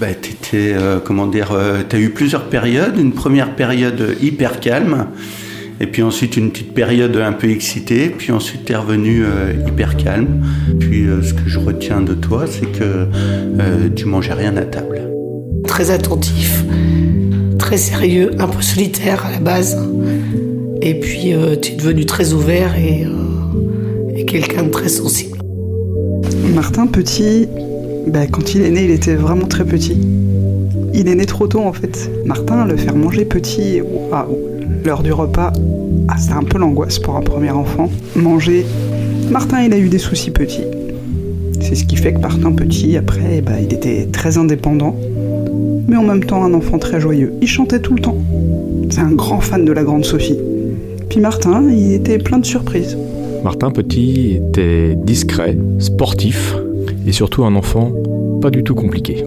bah, t'étais, euh, comment dire, euh, t'as eu plusieurs périodes. Une première période hyper calme, et puis ensuite une petite période un peu excitée, puis ensuite t'es revenu euh, hyper calme. Puis ce que je retiens de toi, c'est que tu mangeais rien à table. Très attentif, très sérieux, un peu solitaire à la base. Et puis tu es devenu très ouvert et, et quelqu'un de très sensible. Martin Petit, bah, quand il est né, il était vraiment très petit. Il est né trop tôt en fait. Martin, le faire manger petit à l'heure du repas, ah, c'est un peu l'angoisse pour un premier enfant. Manger. Martin, il a eu des soucis petits. C'est ce qui fait que Martin petit, après, bah, il était très indépendant, mais en même temps un enfant très joyeux. Il chantait tout le temps. C'est un grand fan de la grande Sophie. Puis Martin, il était plein de surprises. Martin Petit était discret, sportif, et surtout un enfant pas du tout compliqué.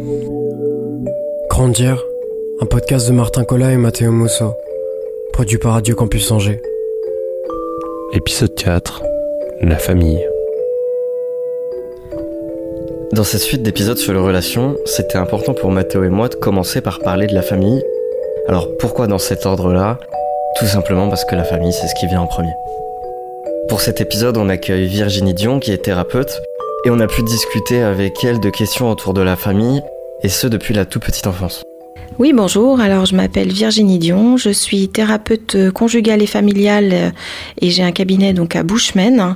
Grandir, un podcast de Martin Collat et Matteo Musso, produit par Radio Campus Angers. Épisode 4 La famille. Dans cette suite d'épisodes sur les relations, c'était important pour Matteo et moi de commencer par parler de la famille. Alors pourquoi dans cet ordre-là? Tout simplement parce que la famille, c'est ce qui vient en premier. Pour cet épisode, on accueille Virginie Dion, qui est thérapeute, et on a pu discuter avec elle de questions autour de la famille, et ce depuis la toute petite enfance. Oui, bonjour. Alors, je m'appelle Virginie Dion. Je suis thérapeute conjugale et familiale euh, et j'ai un cabinet donc à Bushman.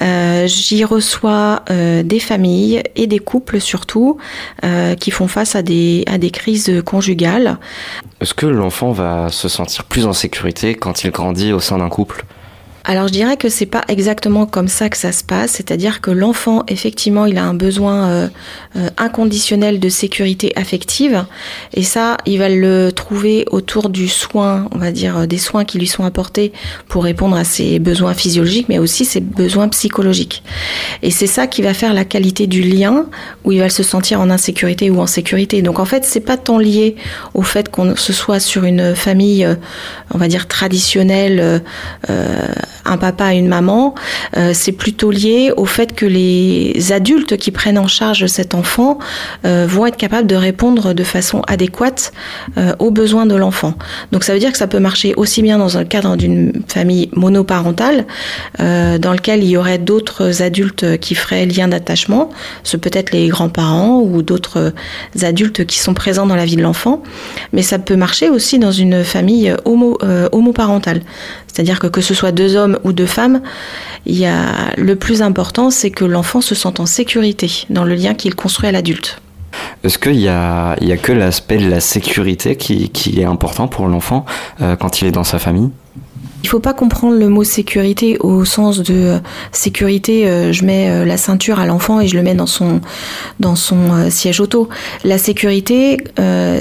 Euh, J'y reçois euh, des familles et des couples surtout euh, qui font face à des, à des crises conjugales. Est-ce que l'enfant va se sentir plus en sécurité quand il grandit au sein d'un couple? Alors je dirais que c'est pas exactement comme ça que ça se passe, c'est-à-dire que l'enfant effectivement il a un besoin euh, euh, inconditionnel de sécurité affective et ça il va le trouver autour du soin, on va dire euh, des soins qui lui sont apportés pour répondre à ses besoins physiologiques mais aussi ses besoins psychologiques. Et c'est ça qui va faire la qualité du lien où il va se sentir en insécurité ou en sécurité. Donc en fait c'est pas tant lié au fait qu'on se soit sur une famille on va dire traditionnelle un papa et une maman, euh, c'est plutôt lié au fait que les adultes qui prennent en charge cet enfant euh, vont être capables de répondre de façon adéquate euh, aux besoins de l'enfant. Donc ça veut dire que ça peut marcher aussi bien dans le cadre d'une famille monoparentale, dans lequel il y aurait d'autres adultes qui feraient lien d'attachement, ce peut être les grands-parents ou d'autres adultes qui sont présents dans la vie de l'enfant, mais ça peut marcher aussi dans une famille homo, homoparentale. C'est-à-dire que que ce soit deux hommes ou deux femmes, il y a, le plus important, c'est que l'enfant se sente en sécurité dans le lien qu'il construit à l'adulte. Est-ce qu'il y a, y a que l'aspect de la sécurité qui, qui est important pour l'enfant euh, quand il est dans sa famille? Il faut pas comprendre le mot sécurité au sens de euh, sécurité. Euh, je mets euh, la ceinture à l'enfant et je le mets dans son dans son siège auto. La sécurité,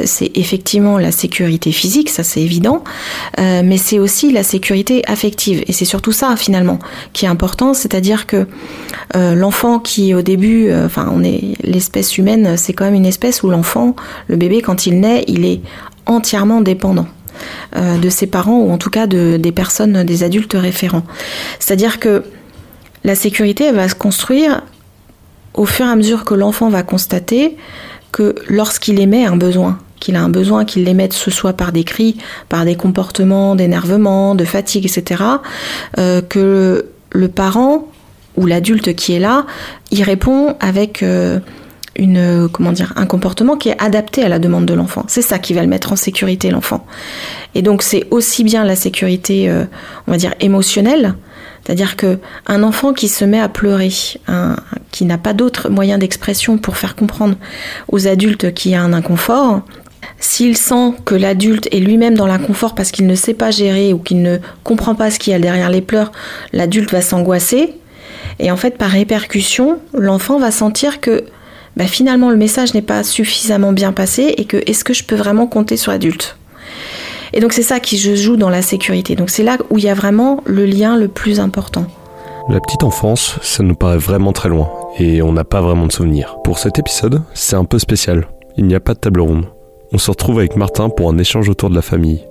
c'est effectivement la sécurité physique, ça c'est évident, mais c'est aussi la sécurité affective. Et c'est surtout ça finalement qui est important, c'est-à-dire que l'enfant qui au début, enfin on est l'espèce humaine, c'est quand même une espèce où l'enfant, le bébé quand il naît, il est entièrement dépendant. Euh, de ses parents ou en tout cas de, des personnes, des adultes référents. C'est-à-dire que la sécurité va se construire au fur et à mesure que l'enfant va constater que lorsqu'il émet un besoin, qu'il a un besoin, qu'il l'émette ce soit par des cris, par des comportements d'énervement, de fatigue, etc., euh, que le parent ou l'adulte qui est là, il répond avec euh, une comment dire un comportement qui est adapté à la demande de l'enfant. C'est ça qui va le mettre en sécurité l'enfant. Et donc c'est aussi bien la sécurité euh, on va dire émotionnelle, c'est-à-dire que un enfant qui se met à pleurer, qui n'a pas d'autre moyen d'expression pour faire comprendre aux adultes qu'il y a un inconfort, s'il sent que l'adulte est lui-même dans l'inconfort parce qu'il ne sait pas gérer ou qu'il ne comprend pas ce qu'il y a derrière les pleurs, l'adulte va s'angoisser. Et en fait, par répercussion, l'enfant va sentir que bah, finalement le message n'est pas suffisamment bien passé et que est-ce que je peux vraiment compter sur l'adulte? Et donc c'est ça qui je joue dans la sécurité. Donc c'est là où il y a vraiment le lien le plus important. La petite enfance, ça nous paraît vraiment très loin et on n'a pas vraiment de souvenirs. Pour cet épisode, c'est un peu spécial. Il n'y a pas de table ronde. On se retrouve avec Martin pour un échange autour de la famille,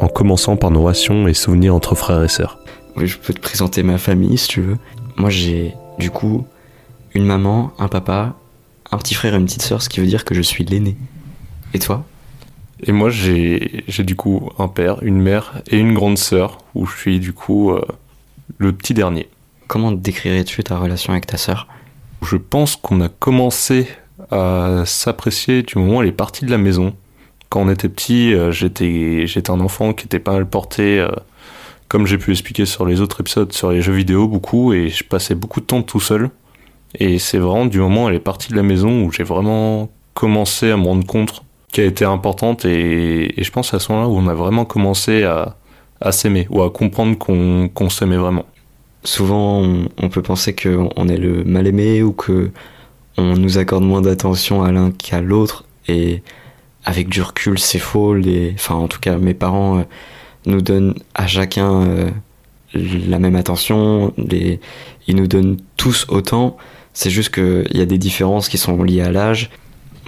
en commençant par nos rations et souvenirs entre frères et sœurs. Oui, je peux te présenter ma famille si tu veux. Moi j'ai du coup une maman, un papa un petit frère et une petite sœur, ce qui veut dire que je suis l'aîné. Et toi? Et moi, j'ai du coup un père, une mère et une grande sœur, où je suis du coup euh, le petit dernier. Comment décrirais-tu ta relation avec ta sœur? Je pense qu'on a commencé à s'apprécier du moment où elle est partie de la maison. Quand on était petit, euh, j'étais j'étais un enfant qui était pas mal porté, euh, comme j'ai pu expliquer sur les autres épisodes, sur les jeux vidéo beaucoup, et je passais beaucoup de temps tout seul. Et c'est vraiment du moment où elle est partie de la maison où j'ai vraiment commencé à me rendre compte qu'elle était importante, et, je pense à ce moment-là où on a vraiment commencé à, s'aimer, ou à comprendre qu'on qu'on s'aimait vraiment. Souvent, on, peut penser qu'on est le mal aimé ou que on nous accorde moins d'attention à l'un qu'à l'autre et avec du recul c'est faux. Enfin en tout cas mes parents euh, nous donnent à chacun euh, la même attention. Ils nous donnent tous autant c'est juste qu'il y a des différences qui sont liées à l'âge.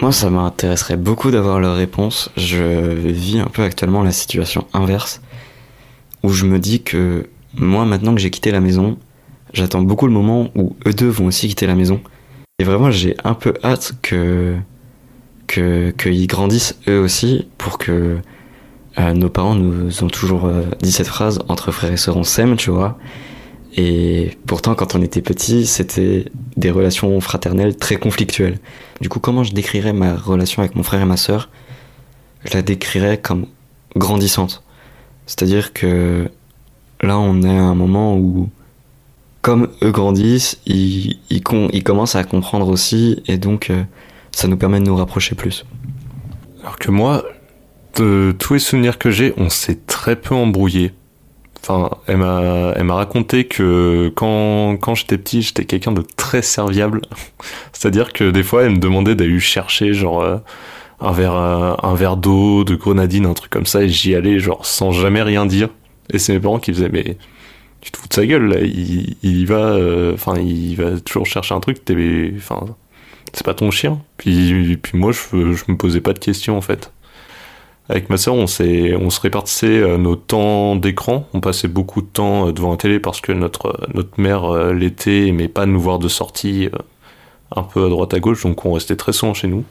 Moi ça m'intéresserait beaucoup d'avoir leur réponse. Je vis un peu actuellement la situation inverse où je me dis que moi maintenant que j'ai quitté la maison j'attends beaucoup le moment où eux deux vont aussi quitter la maison. Et vraiment, j'ai un peu hâte que qu'ils grandissent eux aussi pour que euh, nos parents nous ont toujours euh, dit cette phrase entre frères et sœurs on s'aime, tu vois. Et pourtant, quand on était petit, c'était des relations fraternelles très conflictuelles. Du coup, comment je décrirais ma relation avec mon frère et ma sœur? Je la décrirais comme grandissante. C'est-à-dire que là, on est à un moment où comme eux grandissent, ils, commencent à comprendre aussi, et donc euh, ça nous permet de nous rapprocher plus. Alors que moi, de tous les souvenirs que j'ai, on s'est très peu embrouillé. Enfin, elle m'a, elle m'a raconté que quand, quand j'étais petit, j'étais quelqu'un de très serviable. C'est-à-dire que des fois, elle me demandait d'aller chercher genre euh, un verre, un verre d'eau, de grenadine, un truc comme ça, et j'y allais genre sans jamais rien dire. Et c'est mes parents qui faisaient mais tu te fous de sa gueule là. Il, il va, euh, enfin, il va toujours chercher un truc. T'es, enfin, c'est pas ton chien. Puis, puis moi, je, je me posais pas de questions en fait. Avec ma sœur, on on se répartissait euh, nos temps d'écran. On passait beaucoup de temps euh, devant la télé parce que notre notre mère l'été aimait pas nous voir de sortie un peu à droite à gauche, donc on restait très souvent chez nous.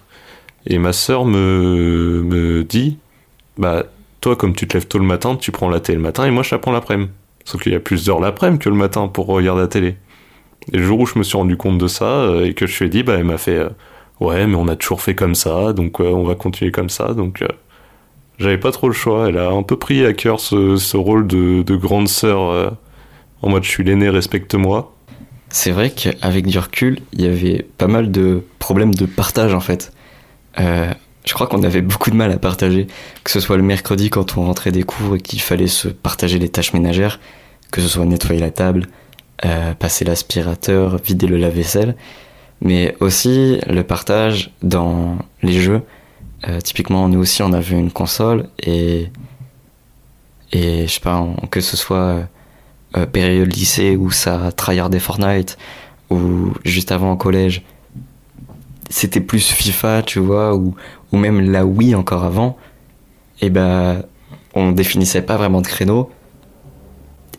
Et ma sœur me dit, bah toi comme tu te lèves tôt le matin, tu prends la télé le matin et moi je la prends l'après-midi. Sauf qu'il y a plus d'heures l'après-midi que le matin pour regarder la télé. Et le jour où je me suis rendu compte de ça euh, et que je lui ai dit, bah, elle m'a fait euh, Ouais, mais on a toujours fait comme ça, donc euh, on va continuer comme ça. Donc j'avais pas trop le choix. Elle a un peu pris à cœur ce, ce rôle de, de, grande sœur en mode je suis l'aîné, respecte-moi. C'est vrai qu'avec du recul, il y avait pas mal de problèmes de partage en fait. je crois qu'on avait beaucoup de mal à partager, que ce soit le mercredi quand on rentrait des cours et qu'il fallait se partager les tâches ménagères, que ce soit nettoyer la table, euh, passer l'aspirateur, vider le lave-vaisselle, mais aussi le partage dans les jeux. Euh, typiquement, nous aussi, on avait une console et et je sais pas, que ce soit euh, période lycée où ça tryhardait Fortnite ou juste avant en collège, c'était plus FIFA, tu vois, ou, ou même la Wii encore avant. Et ben, on définissait pas vraiment de créneau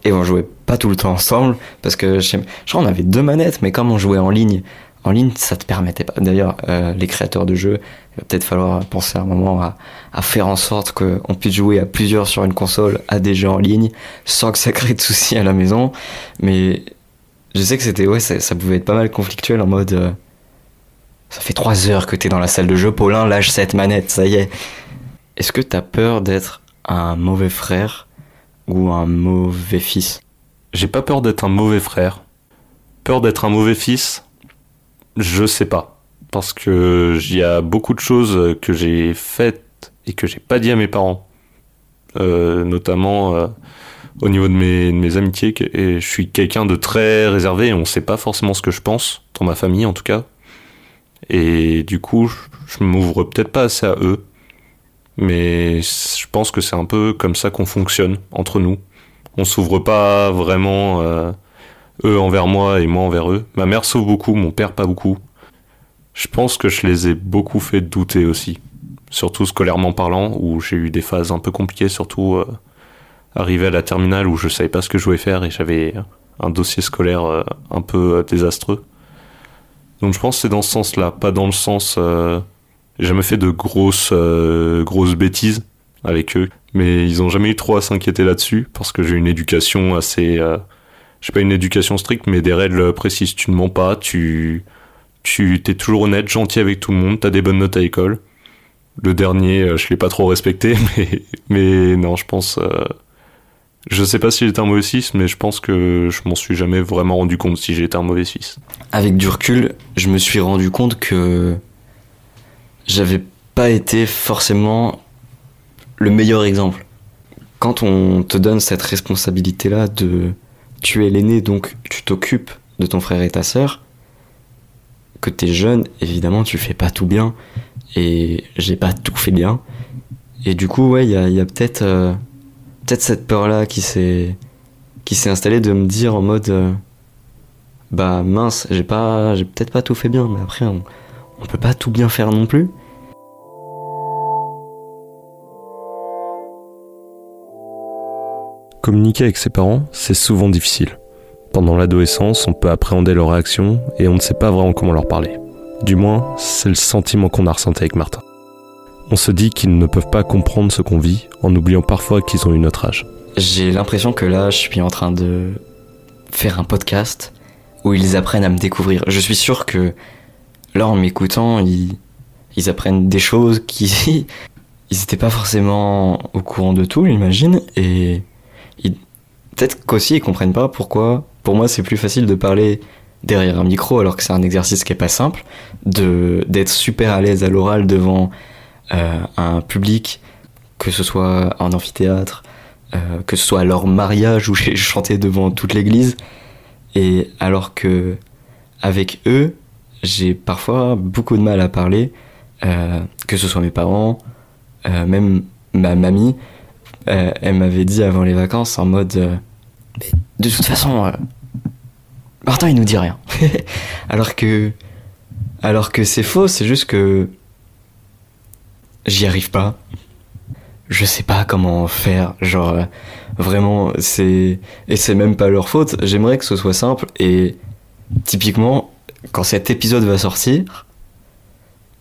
et on jouait pas tout le temps ensemble parce que je, crois on avait deux manettes mais comme on jouait en ligne en ligne ça te permettait pas. D'ailleurs euh, les créateurs de jeux il va peut-être falloir penser un moment à, à faire en sorte qu'on puisse jouer à plusieurs sur une console à des jeux en ligne sans que ça crée de soucis à la maison. Mais je sais que c'était ouais ça, ça, pouvait être pas mal conflictuel en mode euh, ça fait trois heures que t'es dans la salle de jeu Paulin lâche cette manette ça y est. Est-ce que t'as peur d'être un mauvais frère ou un mauvais fils? J'ai pas peur d'être un mauvais frère. Peur d'être un mauvais fils Je sais pas. Parce que il y a beaucoup de choses que j'ai faites et que j'ai pas dit à mes parents. Euh, notamment euh, au niveau de mes, amitiés. Et je suis quelqu'un de très réservé et on sait pas forcément ce que je pense, dans ma famille en tout cas. Et du coup, je m'ouvre peut-être pas assez à eux. Mais je pense que c'est un peu comme ça qu'on fonctionne entre nous. On s'ouvre pas vraiment euh, eux envers moi et moi envers eux. Ma mère s'ouvre beaucoup, mon père pas beaucoup. Je pense que je les ai beaucoup fait douter aussi. Surtout scolairement parlant, où j'ai eu des phases un peu compliquées, surtout euh, arrivé à la terminale où je savais pas ce que je voulais faire et j'avais un dossier scolaire euh, un peu euh, désastreux. Donc je pense que c'est dans ce sens-là, pas dans le sens J'ai jamais fait de grosses, grosses bêtises avec eux, mais ils ont jamais eu trop à s'inquiéter là-dessus parce que j'ai une éducation assez, sais pas une éducation stricte, mais des règles précises. Tu ne mens pas, tu, tu t'es toujours honnête, gentil avec tout le monde, t'as des bonnes notes à l'école. Le dernier, euh, je l'ai pas trop respecté, mais, mais non, je pense. Euh, je sais pas si j'étais un mauvais fils, mais je pense que je m'en suis jamais vraiment rendu compte si j'étais un mauvais fils. Avec du recul, je me suis rendu compte que j'avais pas été forcément le meilleur exemple. Quand on te donne cette responsabilité-là de tu es l'aîné, donc tu t'occupes de ton frère et ta sœur, que t'es jeune, évidemment, tu fais pas tout bien, et j'ai pas tout fait bien. Et du coup, ouais, il y a, euh, peut-être cette peur-là qui s'est qui s'est installée de me dire en mode euh, bah mince, j'ai pas j'ai peut-être pas tout fait bien, mais après on, on peut pas tout bien faire non plus. Communiquer avec ses parents, c'est souvent difficile. Pendant l'adolescence, on peut appréhender leurs réactions et on ne sait pas vraiment comment leur parler. Du moins, c'est le sentiment qu'on a ressenti avec Martin. On se dit qu'ils ne peuvent pas comprendre ce qu'on vit en oubliant parfois qu'ils ont eu notre âge. J'ai l'impression que là, je suis en train de faire un podcast où ils apprennent à me découvrir. Je suis sûr que là, en m'écoutant, ils, ils apprennent des choses qui... Ils n'étaient pas forcément au courant de tout, j'imagine, et peut-être qu'aussi ils comprennent pas pourquoi. Pour moi, c'est plus facile de parler derrière un micro alors que c'est un exercice qui est pas simple, de d'être super à l'aise à l'oral devant euh, un public, que ce soit en amphithéâtre, euh, que ce soit à leur mariage où j'ai chanté devant toute l'église, et alors que avec eux, j'ai parfois beaucoup de mal à parler, euh, que ce soit mes parents, même ma mamie, euh, elle m'avait dit avant les vacances en mode euh, de toute façon euh, Martin il nous dit rien. Alors que alors que c'est faux c'est juste que j'y arrive pas. Je sais pas comment faire genre vraiment c'est et c'est même pas leur faute. J'aimerais que ce soit simple et typiquement quand cet épisode va sortir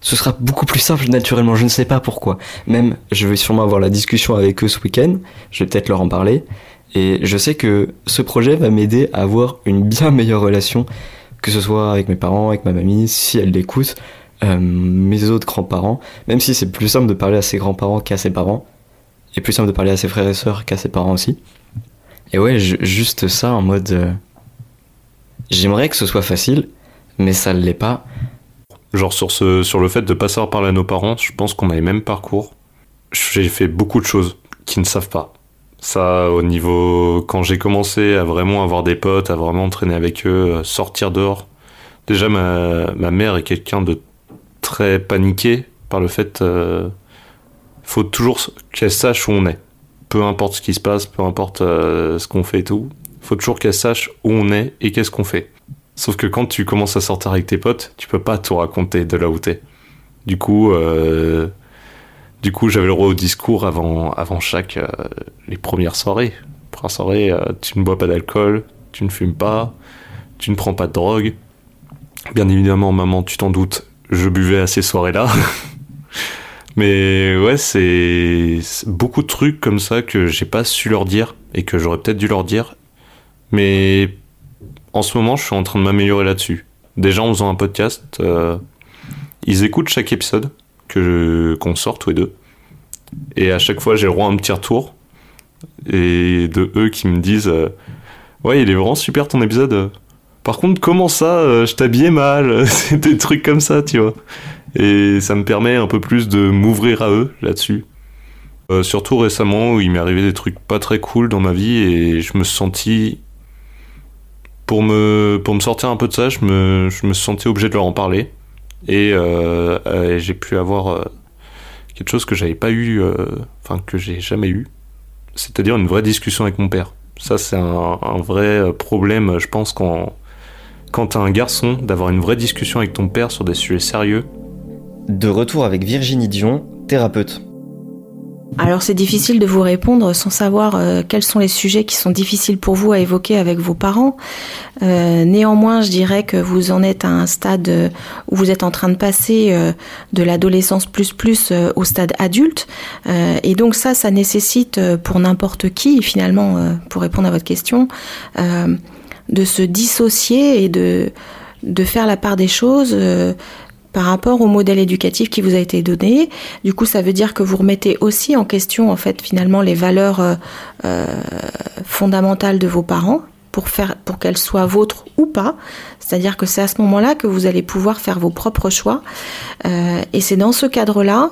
ce sera beaucoup plus simple naturellement, je ne sais pas pourquoi. Même, je vais sûrement avoir la discussion avec eux ce week-end, je vais peut-être leur en parler, et je sais que ce projet va m'aider à avoir une bien meilleure relation, que ce soit avec mes parents, avec ma mamie, si elle l'écoute, euh, mes autres grands-parents, même si c'est plus simple de parler à ses grands-parents qu'à ses parents, et plus simple de parler à ses frères et sœurs qu'à ses parents aussi. Et ouais, ju- juste ça en mode... euh, J'aimerais que ce soit facile, mais ça ne l'est pas. Genre sur, ce, sur le fait de pas savoir parler à nos parents, je pense qu'on a les mêmes parcours. J'ai fait beaucoup de choses qu'ils ne savent pas. Ça, au niveau... Quand j'ai commencé à vraiment avoir des potes, à vraiment traîner avec eux, sortir dehors. Déjà, ma, ma mère est quelqu'un de très paniqué par le fait... euh, faut toujours qu'elle sache où on est. Peu importe ce qui se passe, peu importe euh, ce qu'on fait et tout. Faut toujours qu'elle sache où on est et qu'est-ce qu'on fait. Sauf que quand tu commences à sortir avec tes potes, tu peux pas tout raconter de là où t'es. Du coup, euh, du coup, j'avais le droit au discours avant, avant chaque euh, les premières soirées. Première soirée, euh, tu ne bois pas d'alcool, tu ne fumes pas, tu ne prends pas de drogue. Bien évidemment, maman, tu t'en doutes, je buvais à ces soirées-là. Mais ouais, c'est beaucoup de trucs comme ça que j'ai pas su leur dire et que j'aurais peut-être dû leur dire. Mais en ce moment, je suis en train de m'améliorer là-dessus. Déjà en faisant un podcast, euh, ils écoutent chaque épisode que qu'on sort tous les deux. Et à chaque fois, j'ai le droit à un petit retour. Et de eux qui me disent euh, Ouais, il est vraiment super ton épisode. Par contre, comment ça euh, Je t'habillais mal? C'est des trucs comme ça, tu vois. Et ça me permet un peu plus de m'ouvrir à eux là-dessus. Surtout récemment, il m'est arrivé des trucs pas très cool dans ma vie et je me suis senti pour me, pour me sortir un peu de ça, je me, je me sentais obligé de leur en parler. Et euh, j'ai pu avoir euh, quelque chose que j'avais pas eu, euh, enfin que j'ai jamais eu, c'est-à-dire une vraie discussion avec mon père. Ça, c'est un, vrai problème, je pense, quand, quand t'as un garçon, d'avoir une vraie discussion avec ton père sur des sujets sérieux. De retour avec Virginie Dion, thérapeute. Alors c'est difficile de vous répondre sans savoir euh, quels sont les sujets qui sont difficiles pour vous à évoquer avec vos parents. Euh, néanmoins, je dirais que vous en êtes à un stade euh, où vous êtes en train de passer de l'adolescence plus plus au stade adulte. et donc ça, ça nécessite pour n'importe qui, finalement, pour répondre à votre question, de se dissocier et de, de faire la part des choses par rapport au modèle éducatif qui vous a été donné. Du coup, ça veut dire que vous remettez aussi en question, en fait, finalement, les valeurs euh, euh, fondamentales de vos parents pour faire, pour qu'elles soient vôtres ou pas. C'est-à-dire que c'est à ce moment-là que vous allez pouvoir faire vos propres choix. Euh, et c'est dans ce cadre-là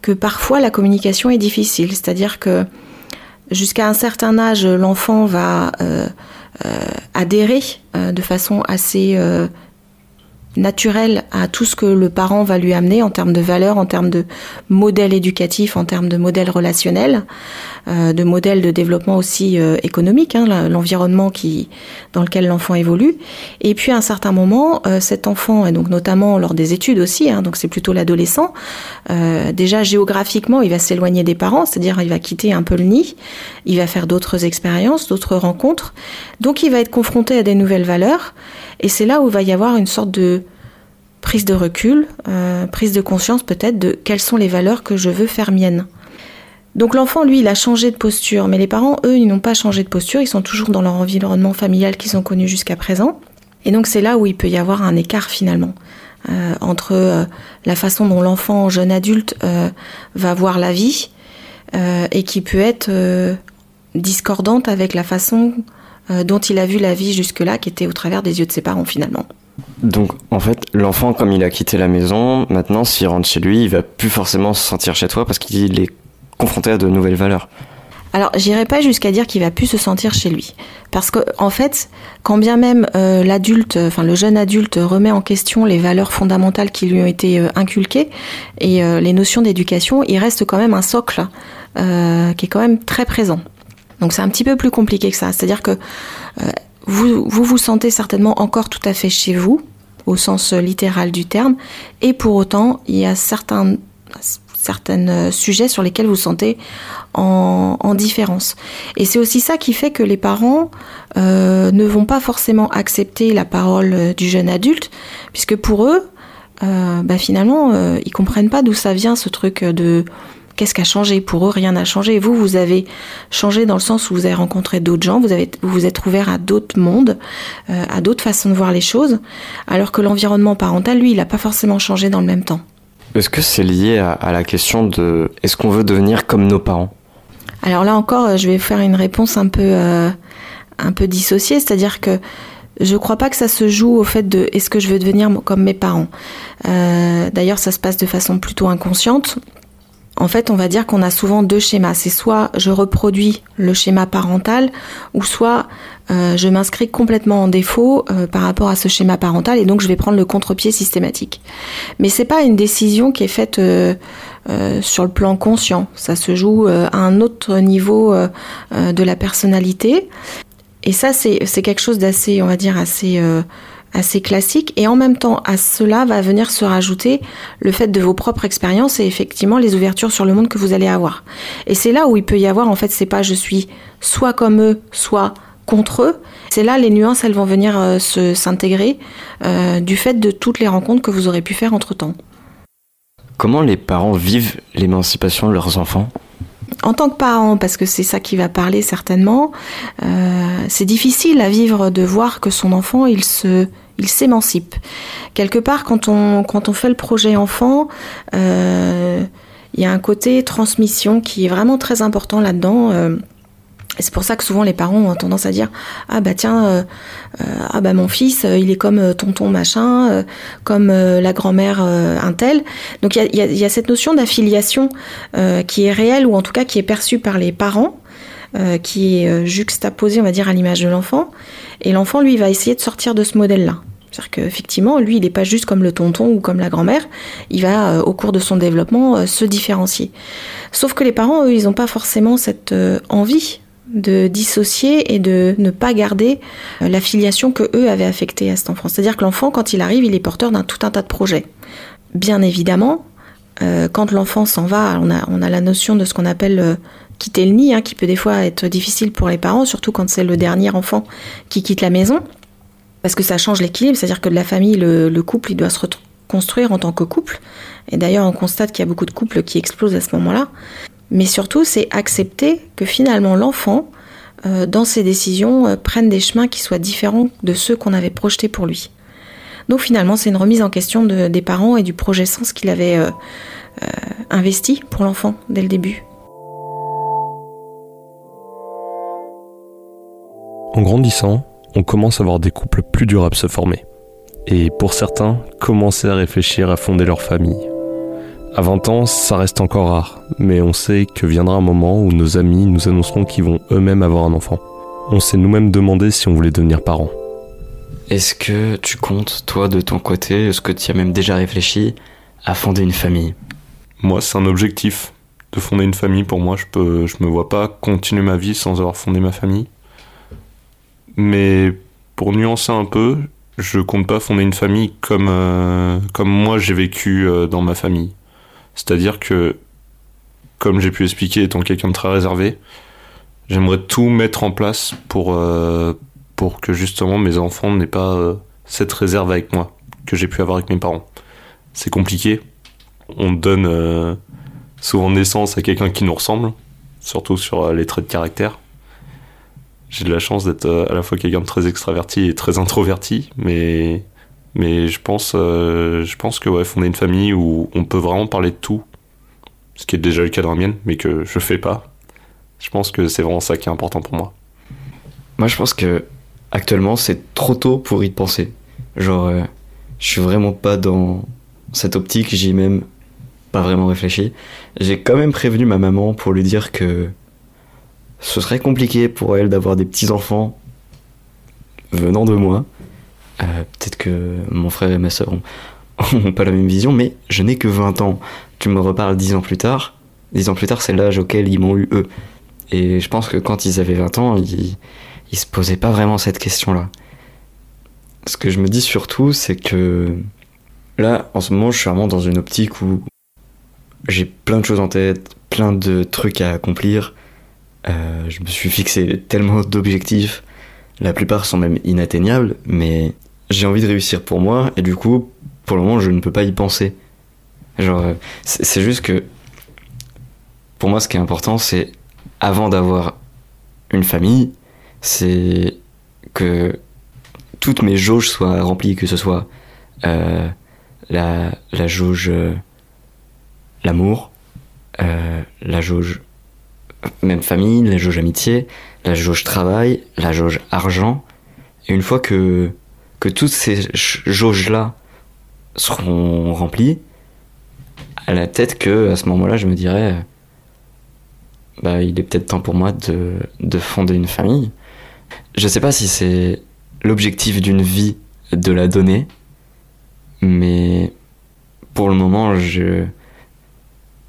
que parfois la communication est difficile. C'est-à-dire que jusqu'à un certain âge, l'enfant va adhérer de façon assez naturel à tout ce que le parent va lui amener en termes de valeurs, en termes de modèle éducatif, en termes de modèle relationnel, euh, de modèle de développement aussi euh, économique, hein, l'environnement qui dans lequel l'enfant évolue. Et puis à un certain moment, euh, cet enfant, et donc notamment lors des études aussi, hein, donc c'est plutôt l'adolescent, déjà géographiquement, il va s'éloigner des parents, c'est-à-dire il va quitter un peu le nid, il va faire d'autres expériences, d'autres rencontres, donc il va être confronté à des nouvelles valeurs. Et c'est là où il va y avoir une sorte de prise de recul, euh, prise de conscience peut-être de quelles sont les valeurs que je veux faire miennes. Donc l'enfant, lui, il a changé de posture, mais les parents, eux, ils n'ont pas changé de posture, ils sont toujours dans leur environnement familial qu'ils ont connu jusqu'à présent. Et donc c'est là où il peut y avoir un écart finalement euh, entre euh, la façon dont l'enfant, jeune adulte, va voir la vie et qui peut être discordante avec la façon euh, dont il a vu la vie jusque-là, qui était au travers des yeux de ses parents finalement. Donc en fait, l'enfant, comme il a quitté la maison, maintenant s'il rentre chez lui, il va plus forcément se sentir chez toi parce qu'il est confronté à de nouvelles valeurs. Alors, j'irai pas jusqu'à dire qu'il va plus se sentir chez lui, parce que en fait, quand bien même euh, l'adulte, enfin le jeune adulte remet en question les valeurs fondamentales qui lui ont été euh, inculquées et les notions d'éducation, il reste quand même un socle qui est quand même très présent. Donc c'est un petit peu plus compliqué que ça. C'est-à-dire que euh, vous, vous sentez certainement encore tout à fait chez vous, au sens littéral du terme, et pour autant, il y a certains certains sujets sur lesquels vous sentez en, en différence. Et c'est aussi ça qui fait que les parents euh, ne vont pas forcément accepter la parole du jeune adulte, puisque pour eux, euh, bah finalement, euh, ils comprennent pas d'où ça vient ce truc de Qu'est-ce qui a changé Pour eux, rien n'a changé. Vous, vous avez changé dans le sens où vous avez rencontré d'autres gens, vous avez, vous, êtes ouvert à d'autres mondes, euh, à d'autres façons de voir les choses, alors que l'environnement parental, lui, il n'a pas forcément changé dans le même temps. Est-ce que c'est lié à, la question de est-ce qu'on veut devenir comme nos parents? Alors là encore, euh, je vais faire une réponse un peu, euh, un peu dissociée, c'est-à-dire que je ne crois pas que ça se joue au fait de est-ce que je veux devenir comme mes parents. D'ailleurs, ça se passe de façon plutôt inconsciente en fait, on va dire qu'on a souvent deux schémas. C'est soit je reproduis le schéma parental, ou soit euh, je m'inscris complètement en défaut euh, par rapport à ce schéma parental, et donc je vais prendre le contre-pied systématique. Mais c'est pas une décision qui est faite euh, sur le plan conscient. Ça se joue à un autre niveau de la personnalité. Et ça, c'est quelque chose d'assez, on va dire, assez assez classique et en même temps à cela va venir se rajouter le fait de vos propres expériences et effectivement les ouvertures sur le monde que vous allez avoir. Et c'est là où il peut y avoir en fait c'est pas je suis soit comme eux soit contre eux. C'est là les nuances elles vont venir euh, se s'intégrer euh, du fait de toutes les rencontres que vous aurez pu faire entre temps. Comment les parents vivent l'émancipation de leurs enfants? En tant que parent, parce que c'est ça qui va parler certainement, euh, c'est difficile à vivre de voir que son enfant, il se, il s'émancipe. Quelque part, quand on, quand on fait le projet enfant, euh, il y a un côté transmission qui est vraiment très important là-dedans. Euh, c'est pour ça que souvent les parents ont tendance à dire ah bah tiens euh, euh, ah bah mon fils euh, il est comme tonton machin comme la grand-mère un tel donc il y a, y a, cette notion d'affiliation qui est réelle ou en tout cas qui est perçue par les parents qui est juxtaposée on va dire à l'image de l'enfant. Et l'enfant lui va essayer de sortir de ce modèle là c'est-à-dire qu'effectivement, lui, il n'est pas juste comme le tonton ou comme la grand-mère, il va, au cours de son développement, se différencier. Sauf que les parents, eux, ils n'ont pas forcément cette envie de dissocier et de ne pas garder euh, la filiation que eux avaient affectée à cet enfant. C'est-à-dire que l'enfant, quand il arrive, il est porteur d'un tout un tas de projets. Bien évidemment, quand l'enfant s'en va, on a, la notion de ce qu'on appelle quitter le nid, hein, qui peut des fois être difficile pour les parents, surtout quand c'est le dernier enfant qui quitte la maison, parce que ça change l'équilibre, c'est-à-dire que de la famille, le, couple, il doit se reconstruire en tant que couple. Et d'ailleurs, on constate qu'il y a beaucoup de couples qui explosent à ce moment-là. Mais surtout, c'est accepter que finalement l'enfant, euh, dans ses décisions, euh, prenne des chemins qui soient différents de ceux qu'on avait projetés pour lui. Donc finalement, c'est une remise en question des parents et du projet sens qu'il avait euh, investi pour l'enfant dès le début. En grandissant, on commence à voir des couples plus durables se former. Et pour certains, commencer à réfléchir à fonder leur famille. À 20 ans, ça reste encore rare, mais on sait que viendra un moment où nos amis nous annonceront qu'ils vont eux-mêmes avoir un enfant. On s'est nous-mêmes demandé si on voulait devenir parents. Est-ce que tu comptes, toi, de ton côté, est-ce que tu as même déjà réfléchi à fonder une famille? Moi, c'est un objectif de fonder une famille. Pour moi, je peux, je me vois pas continuer ma vie sans avoir fondé ma famille. Mais pour nuancer un peu, je compte pas fonder une famille comme, euh, comme moi j'ai vécu euh, dans ma famille. C'est-à-dire que, comme j'ai pu expliquer, étant quelqu'un de très réservé, j'aimerais tout mettre en place pour, euh, que justement mes enfants n'aient pas cette réserve avec moi que j'ai pu avoir avec mes parents. C'est compliqué. On donne souvent naissance à quelqu'un qui nous ressemble, surtout sur les traits de caractère j'ai de la chance d'être euh, à la fois quelqu'un de très extraverti et très introverti, mais mais je pense euh, je pense que ouais, fonder une famille où on peut vraiment parler de tout, ce qui est déjà le cas dans la mienne, mais que je fais pas. Je pense que c'est vraiment ça qui est important pour moi. Moi, je pense que actuellement c'est trop tôt pour y penser. Genre, euh, je suis vraiment pas dans cette optique, j'y ai même pas vraiment réfléchi. J'ai quand même prévenu ma maman pour lui dire que ce serait compliqué pour elle d'avoir des petits-enfants venant de moi. Euh, peut-être que mon frère et ma soeur n'ont pas la même vision, mais je n'ai que 20 ans. Tu me reparles 10 ans plus tard. 10 ans plus tard, c'est l'âge auquel ils m'ont eu eux. Et je pense que quand ils avaient 20 ans, ils, ils se posaient pas vraiment cette question-là. Ce que je me dis surtout, c'est que là, en ce moment, je suis vraiment dans une optique où j'ai plein de choses en tête, plein de trucs à accomplir. Euh, je me suis fixé tellement d'objectifs, la plupart sont même inatteignables, mais j'ai envie de réussir pour moi, et du coup, pour le moment, je ne peux pas y penser. Genre, euh, c'est juste que, pour moi, ce qui est important, c'est, avant d'avoir une famille, c'est que toutes mes jauges soient remplies, que ce soit euh, la, la jauge l'amour, la jauge même famille, la jauge amitié, la jauge travail, la jauge argent. Et une fois que, que toutes ces jauges-là seront remplies, à la tête que à ce moment-là, je me dirais, bah, il est peut-être temps pour moi de, de fonder une famille. Je sais pas si c'est l'objectif d'une vie de la donner, mais pour le moment, je,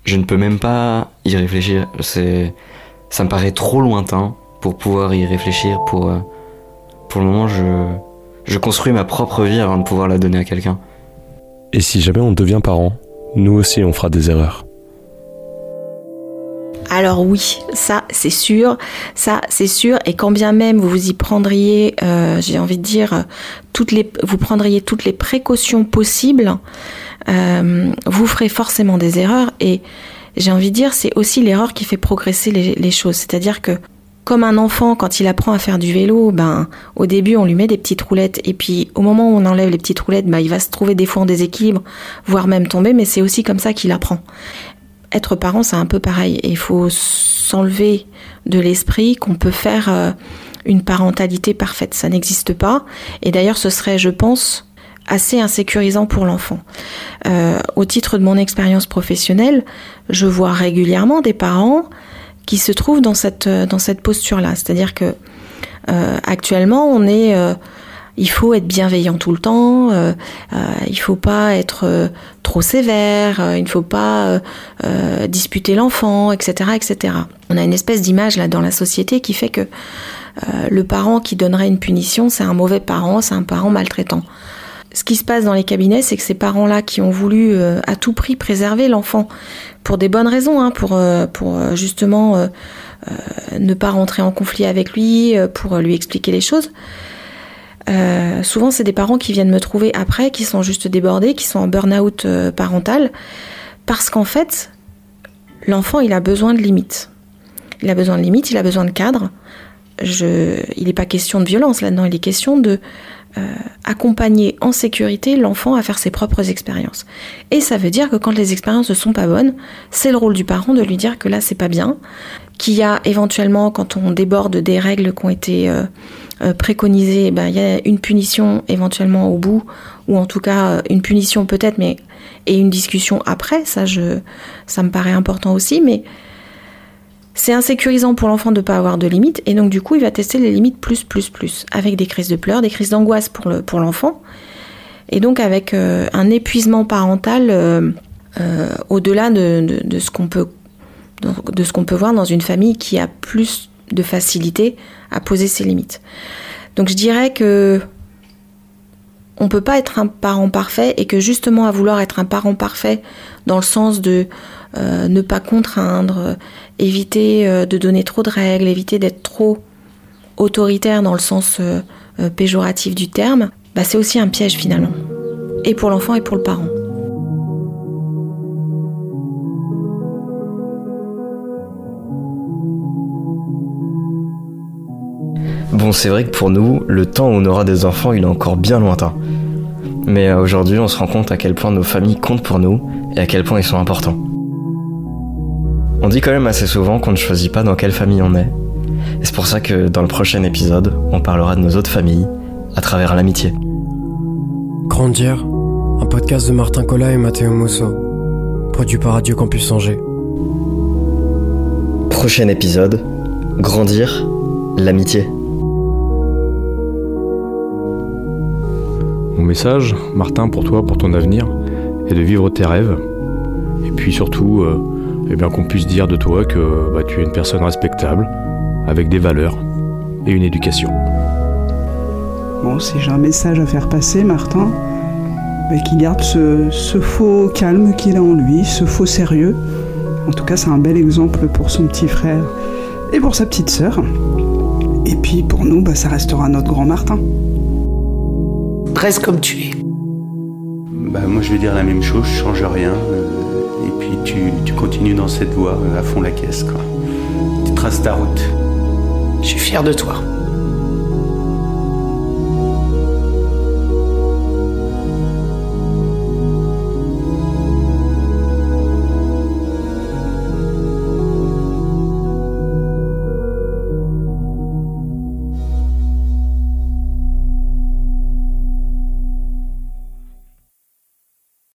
je ne peux même pas y réfléchir. C'est, ça me paraît trop lointain pour pouvoir y réfléchir. Pour, euh, pour le moment, je, je construis ma propre vie avant de pouvoir la donner à quelqu'un. Et si jamais on devient parent, nous aussi on fera des erreurs. Alors oui, ça c'est sûr, ça c'est sûr. Et quand bien même vous y prendriez, euh, j'ai envie de dire, toutes les, vous prendriez toutes les précautions possibles, euh, vous ferez forcément des erreurs et j'ai envie de dire c'est aussi l'erreur qui fait progresser les, choses. C'est-à-dire que comme un enfant, quand il apprend à faire du vélo, ben, au début, on lui met des petites roulettes, et puis au moment où on enlève les petites roulettes, ben, il va se trouver des fois en déséquilibre, voire même tomber, mais c'est aussi comme ça qu'il apprend. Être parent, c'est un peu pareil. Il faut s'enlever de l'esprit qu'on peut faire euh, une parentalité parfaite. Ça n'existe pas. Et d'ailleurs, ce serait, je pense, assez insécurisant pour l'enfant. Euh, au titre de mon expérience professionnelle, je vois régulièrement des parents qui se trouvent dans cette, dans cette posture-là. C'est-à-dire que euh, actuellement, on est, euh, il faut être bienveillant tout le temps, euh, euh il faut pas être euh, trop sévère, il ne faut pas disputer l'enfant, etc., etc. On a une espèce d'image là dans la société qui fait que le parent qui donnerait une punition, c'est un mauvais parent, c'est un parent maltraitant. ce qui se passe dans les cabinets, c'est que ces parents-là qui ont voulu euh, à tout prix préserver l'enfant pour des bonnes raisons, hein, pour, euh, euh, justement ne pas rentrer en conflit avec lui, pour lui expliquer les choses. souvent, c'est des parents qui viennent me trouver après, qui sont juste débordés, qui sont en burn-out parental, parce qu'en fait, l'enfant, il a besoin de limites. Il a besoin de limites, il a besoin de cadres. Je, il n'est pas question de violence là-dedans, il est question de euh, accompagner en sécurité l'enfant à faire ses propres expériences. Et ça veut dire que quand les expériences ne sont pas bonnes, c'est le rôle du parent de lui dire que là c'est pas bien, qu'il y a éventuellement quand on déborde des règles qui ont été euh, euh, préconisées, ben, il y a une punition éventuellement au bout, ou en tout cas une punition peut-être, mais et une discussion après. Ça, je, ça me paraît important aussi, mais c'est insécurisant pour l'enfant de ne pas avoir de limites et donc du coup il va tester les limites plus plus plus avec des crises de pleurs, des crises d'angoisse pour le pour l'enfant et donc avec euh, un épuisement parental euh, euh, au-delà de, de, ce qu'on peut de ce qu'on peut voir dans une famille qui a plus de facilité à poser ses limites. Donc je dirais que on peut pas être un parent parfait et que justement à vouloir être un parent parfait dans le sens de ne pas contraindre, éviter euh, de donner trop de règles, éviter d'être trop autoritaire dans le sens euh, euh, péjoratif du terme, bah, c'est aussi un piège finalement. Et pour l'enfant et pour le parent. Bon, c'est vrai que pour nous, le temps où on aura des enfants, il est encore bien lointain. Mais aujourd'hui, on se rend compte à quel point nos familles comptent pour nous et à quel point ils sont importants. On dit quand même assez souvent qu'on ne choisit pas dans quelle famille on est. Et c'est pour ça que dans le prochain épisode, on parlera de nos autres familles à travers l'amitié. Grandir, un podcast de Martin Collat et Matteo Musso, produit par Radio Campus Angers. Prochain épisode, Grandir, l'amitié. Mon message, Martin, pour toi, pour ton avenir, est de vivre tes rêves. Et puis surtout, euh, eh bien qu'on puisse dire de toi que bah, tu es une personne respectable, avec des valeurs et une éducation. Bon, si j'ai un message à faire passer, Martin, bah, qu'il garde ce, ce, faux calme qu'il a en lui, ce faux sérieux. En tout cas, c'est un bel exemple pour son petit frère et pour sa petite sœur. Et puis pour nous, bah, ça restera notre grand Martin. Reste comme tu es. Bah, moi, je vais dire la même chose, je change rien. Puis tu, continues dans cette voie euh, à fond la caisse. Quoi. Tu traces ta route. Je suis fier de toi.